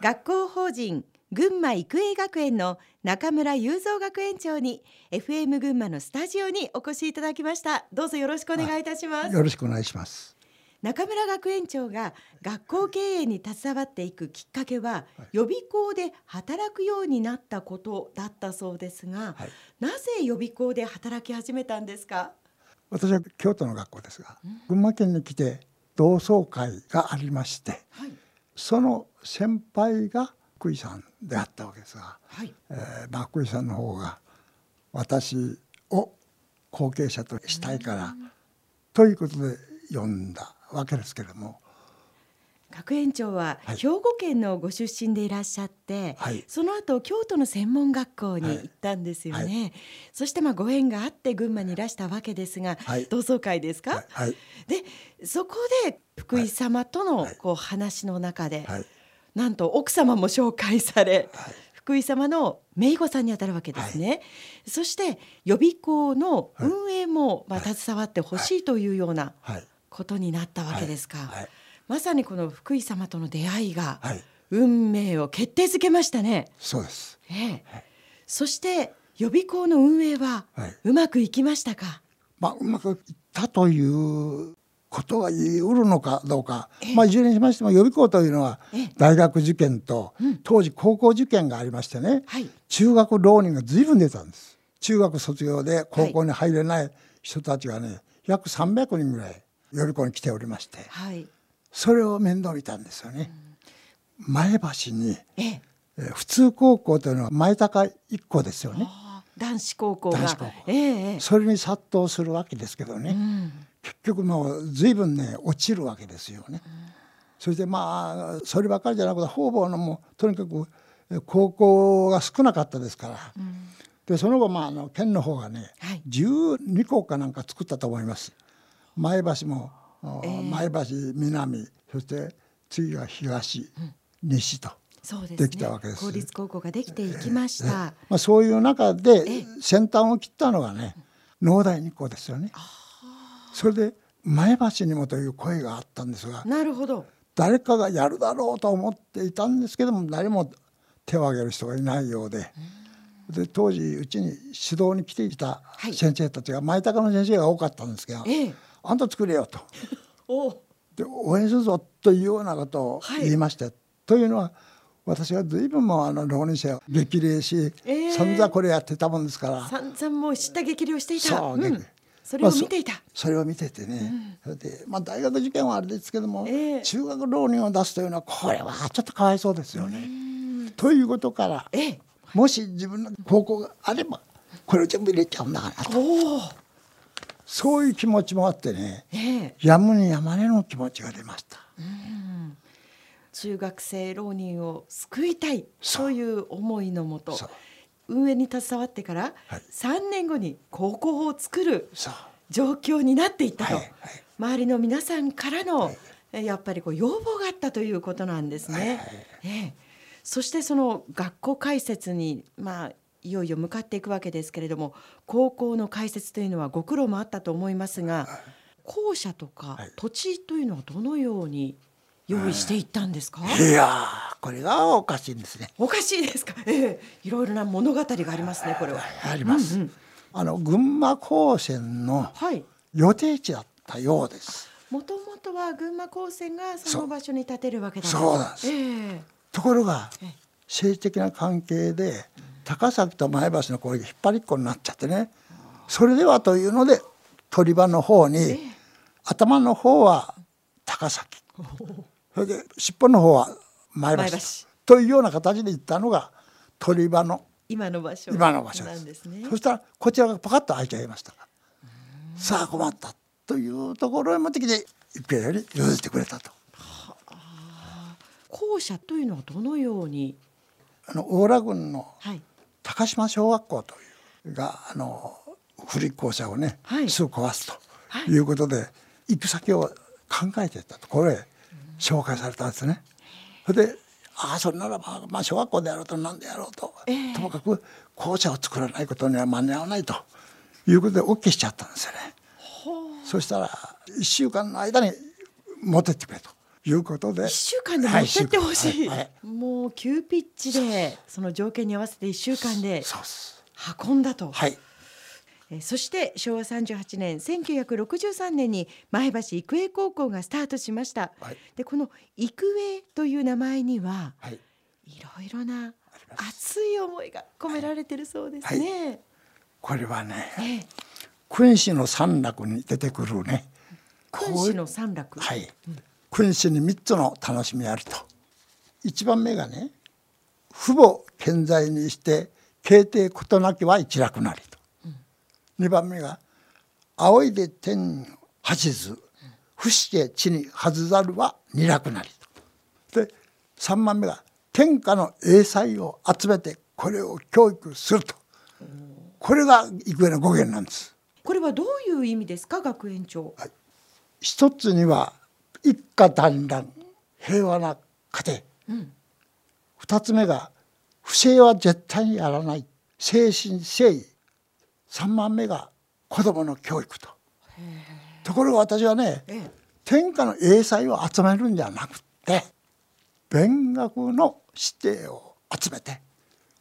学校法人群馬育英学園の中村雄三学園長に FM 群馬のスタジオにお越しいただきました。どうぞよろしくお願いいたします。よろしくお願いします。中村学園長が学校経営に携わっていくきっかけは、予備校で働くようになったことだったそうですが、はい、なぜ予備校で働き始めたんですか？私は京都の学校ですが、群馬県に来て同窓会がありまして、はい、その先輩が福井さんであったわけですが、はいえーまあ、福井さんの方が私を後継者としたいからということで呼んだわけですけれども。学園長は兵庫県のご出身でいらっしゃって、はい、その後京都の専門学校に行ったんですよね、はい。はい、そしてまあご縁があって群馬にいらしたわけですが、同窓会ですか、でそこで福井様とのこう話の中で、なんと奥様も紹介され、福井様の姪御さんにあたるわけですね、そして予備校の運営もまあ携わってほしいというようなことになったわけですか？まさにこの福井様との出会いが運命を決定づけましたね。そうです。ええ、そして予備校の運営はうまくいきましたか？まあうまくいったということが言い得るのかどうか、まあ、いずれにしましても予備校というのは大学受験と当時高校受験がありましてね、はい、中学浪人が随分出たんです。中学卒業で高校に入れない人たちがね約300人ぐらい予備校に来ておりまして、はい、それを面倒見たんですよね。前橋に、ええ、普通高校というのは前高一校ですよね。男子高校が。男子高校、ええ、それに殺到するわけですけどね、うん、結局もう随分ね落ちるわけですよね。うん、そしてまあそればかりじゃなくて方々のもとにかく高校が少なかったですから、うん、でその後まああの県の方がね、はい、12校かなんか作ったと思います。前橋も前橋南そして次が東、うん、西と。できたわけです、公立高校ができていきました、えー、まあ、そういう中で先端を切ったのがね農大日光ですよね。それで前橋にもという声があったんですがなるほど。誰かがやるだろうと思っていたんですけども誰も手を挙げる人がいないようで。で当時うちに指導に来ていた先生たちが前高の先生が多かったんですけど、ええ、あんた作れよと。で応援するぞというようなことを言いまして、はい、というのは私は随分もあの浪人生を激励し、えー、散々これやってたもんですから。散々もう知った激励をしていた。そう、うん、それを見ていた、まあ、それを見ててね、うん、それで、まあ、大学受験はあれですけども、えー、中学浪人を出すというのはこれはちょっとかわいそうですよね。ということから、えー、もし自分の高校があればこれを全部入れちゃうんだからと。そういう気持ちもあってね、えー、やむにやまれの気持ちが出ました。うん。中学生浪人を救いたいそう。いう思いのもと運営に携わってから3年後に高校を作る状況になっていったと、はいはい、周りの皆さんからの、はい、やっぱりこう要望があったということなんですね。ええ、そしてその学校開設にまあいよいよ向かっていくわけですけれども高校の開設というのはご苦労もあったと思いますが校舎とか土地というのはどのように用意していったんですか、い。やこれがおかしいんですね。おかしいですか、ええ、いろいろな物語がありますねこれは。あります、うんうん、あの群馬高専の予定地だったようです、もともとは群馬高専がその場所に建てるわけだそうなんです、えー、ところが政治的な関係で高崎と前橋のこう引っ張りっこになっちゃってね。それではというので鳥羽の方に、えー、頭の方は高崎。それで尻尾の方は前橋と。いうような形で行ったのが鳥羽の今の場所。今の場所です、ね、そしたらこちらがパカッと開いちゃいました。さあ困ったというところへ持ってきて一平より譲ってくれたと。校舎というのはどのように？あの大良郡の高島小学校というがあの古い校舎をね、はい、すぐ壊すとい。うことで、行く先を考えてたところへ紹介されたんですね。それでああそれならば、まあ、小学校であろうと何であろうと、えー、ともかく校舎を作らないことには間に合わないということで OK しちゃったんですよね。そしたら1週間の間に持ってってくれということで。1週間で持ってってほしい、はい。はい、もう急ピッチでその条件に合わせて1週間で運んだと。はい。えそして昭和38年1963年に前橋育英高校がスタートしました、はい、でこの育英という名前には、はい、いろいろな熱い思いが込められてるそうですね、はい、これはね、ええ、君子の三楽に出てくるね。君子の三楽。はい、うん、君子に三つの楽しみあると。一番目がね父母健在にして敬帝事なきは一楽なりと、うん、2番目が仰いで天八図不死で地に外ざるは二楽なりと。で3番目が天下の英才を集めてこれを教育すると。これが育英の語源なんです。これはどういう意味ですか学園長、はい、一つには一家団らん平和な家庭、うん、二つ目が不正は絶対にやらない。精神誠意。三番目が子供の教育と。ところが私はね天下の英才を集めるんじゃなくて勉学の指定を集めて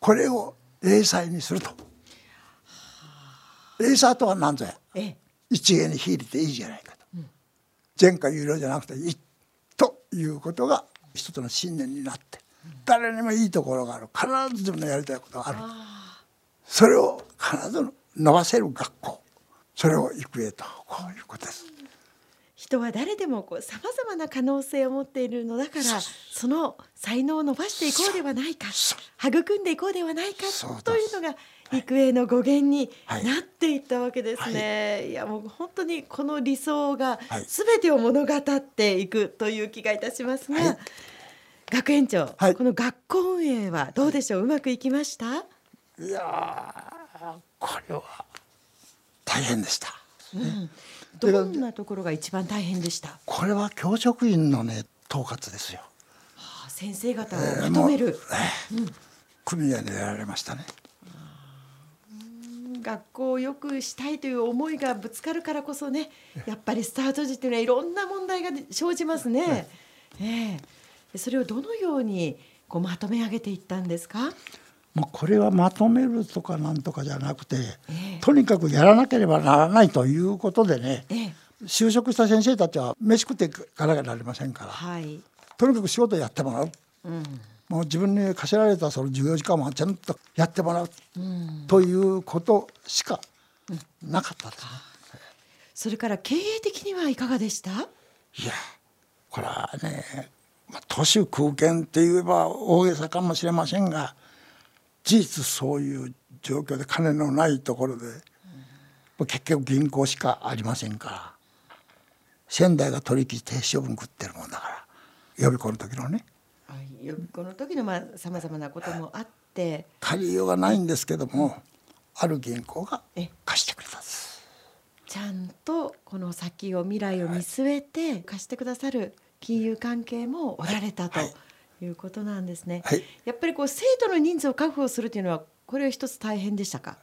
これを英才にすると。英才とは何ぞや。一元に秀でていいじゃないかと、うん、前回有料じゃなくていいということが一つの信念になって、うん、誰にもいいところがある。必ず自分のやりたいことがある。それを必ず伸ばせる学校。それを育英とこういうことです。人は誰でもさまざまな可能性を持っているのだからその才能を伸ばしていこうではないか育んでいこうではないかというのが育英の語源になっていったわけですね。はい、いやもう本当にこの理想が全てを物語っていくという気がいたしますが、はい、学園長、はい、この学校運営はどうでしょう、うまくいきました？いやこれは大変でした。うん。どんなところが一番大変でした？これは教職員のね統括ですよ、はあ、先生方をまとめる、えーうん、組合でやられましたね学校を良くしたいという思いがぶつかるからこそねやっぱりスタート時っていうのはいろんな問題が生じますね。ええ、それをどのようにこうまとめ上げていったんですか？まあ、これはまとめるとかなんとかじゃなくて、えとにかくやらなければならないということでね、え就職した先生たちは飯食っていかなきゃなりませんから、はい、とにかく仕事やってもらう、うん、もう自分に課せられたその授業時間もちゃんとやってもらう、うん、ということしかなかったですね、うん、それから経営的にはいかがでした？いやこれはね、まあ、都市空間って言えば大げさかもしれませんが事実そういう状況で金のないところで、うん、結局銀行しかありませんから仙台が取引停止処分食ってるもんだから予備校の時のね予備校の時のまあさまざまなこともあって借りようがないんですけどもある銀行が貸してくれたんですちゃんとこの先を未来を見据えて貸してくださる金融関係もおられたとい。うことなんですね、はい、やっぱりこう生徒の人数を確保するというのはこれは一つ大変でしたか？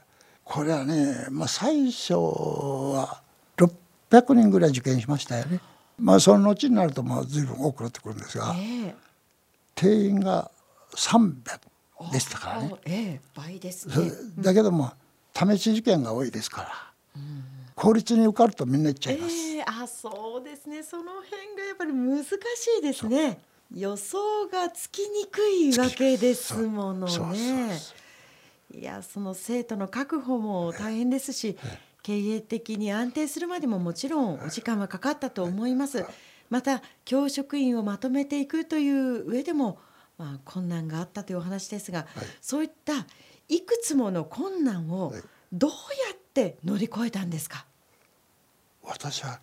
これはね、まあ、最初は600人ぐらい受験しましたよね。まあその後になるとまあ随分多くなってくるんですが、えー、定員が300でしたからね。ええ、倍ですね。だけども試し受験が多いですから、うん、公立に受かるとみんな行っちゃいます。えー、あ、そうですね。その辺がやっぱり難しいですね。予想がつきにくいわけですものね。いや、その生徒の確保も大変ですし、経営的に安定するまでももちろんお時間はかかったと思います。また教職員をまとめていくという上でも、まあ、困難があったというお話ですが、はい、そういったいくつもの困難をどうやって乗り越えたんですか？私は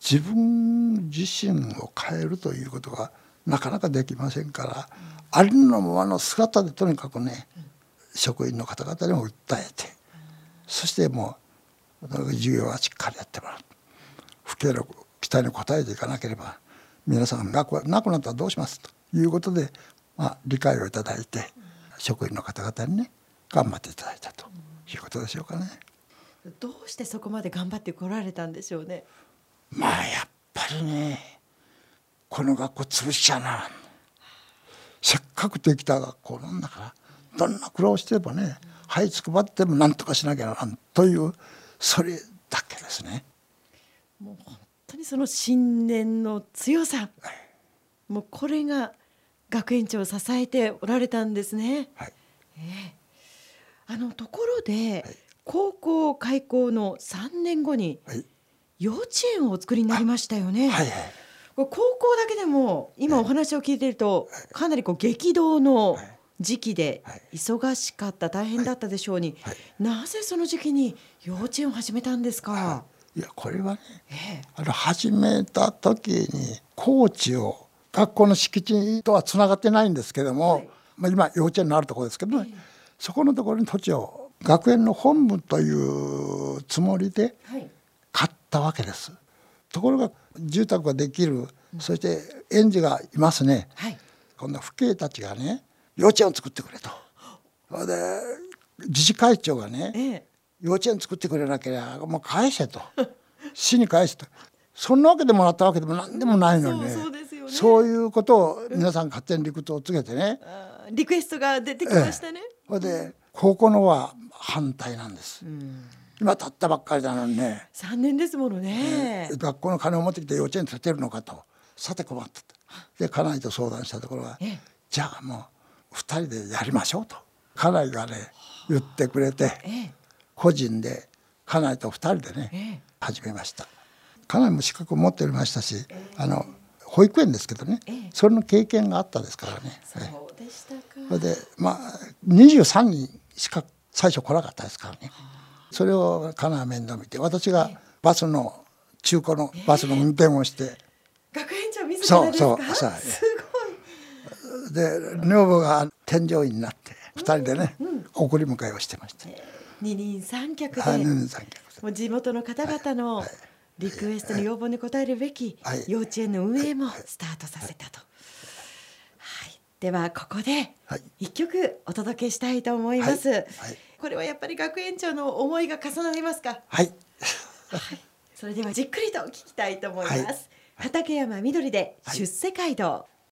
自分自身を変えるということがなかなかできませんから、うん、ありのままの姿でとにかくね、うん、職員の方々にも訴えて、うん、そしてもう授業はしっかりやってもらう。不協力期待に応えていかなければ皆さんがなくなったらどうしますということで、まあ、理解をいただいて、職員の方々にね頑張っていただいたということでしょうかね。どうしてそこまで頑張ってこられたんでしょうね。まあやっぱりねこの学校潰しちゃなせっかくできた学校なんだからどんな苦労してればねはいつくばっても何とかしなきゃならんというそれだけですね。もうにその信念の強さ、はい、もうこれが学園長を支えておられたんですね。はい、えー、あのところで、はい、高校開校の3年後に幼稚園をお作りになりましたよね。はいはい。高校だけでも今お話を聞いているとかなりこう激動の時期で忙しかった大変だったでしょうに、なぜその時期に幼稚園を始めたんですか、いやこれはね、ええ、あの始めた時にコーチを学校の敷地とはつながってないんですけども、はい、まあ、今幼稚園のあるところですけどね、え、そこのところに土地を学園の本部というつもりで買ったわけです。ところが住宅ができる、そして園児がいますね、はい、今度は父兄たちがね幼稚園を作ってくれと。で自治会長がね、幼稚園作ってくれなければもう返せと。市に返せと。そんなわけでもらったわけでも何でもないのにね。そういうことを皆さん勝手に理屈をつけてね、リクエストが出てきましたね。ええ、で高校のは反対なんです。今たったばっかりなのにね。3年ですものね、えー、学校の金を持ってきて幼稚園建てるのかと。さて困ったと。で家内と相談したところは、ええ、じゃあもう2人でやりましょうと。家内がね言ってくれて、え、個人で家内と2人でね、始めました家内も資格を持っておりましたし、あの保育園ですけどね、それの経験があったですからね。そうでしたか。それでまあ23人しか最初来なかったですからね。それを家内は面倒見て私がバスの中古のバスの運転をして、学園長自らですか？そうそうすごい。で女房が添乗員になって2人でね、送り迎えをしてました。二人三脚で、はい、もう地元の方々のリクエストに要望に応えるべき幼稚園の運営もスタートさせたと。はい、ではここで一曲お届けしたいと思います。はい、これはやっぱり学園長の思いが重なりますか？はい。はい、それではじっくりと聞きたいと思います。畠山みどりで出世街道。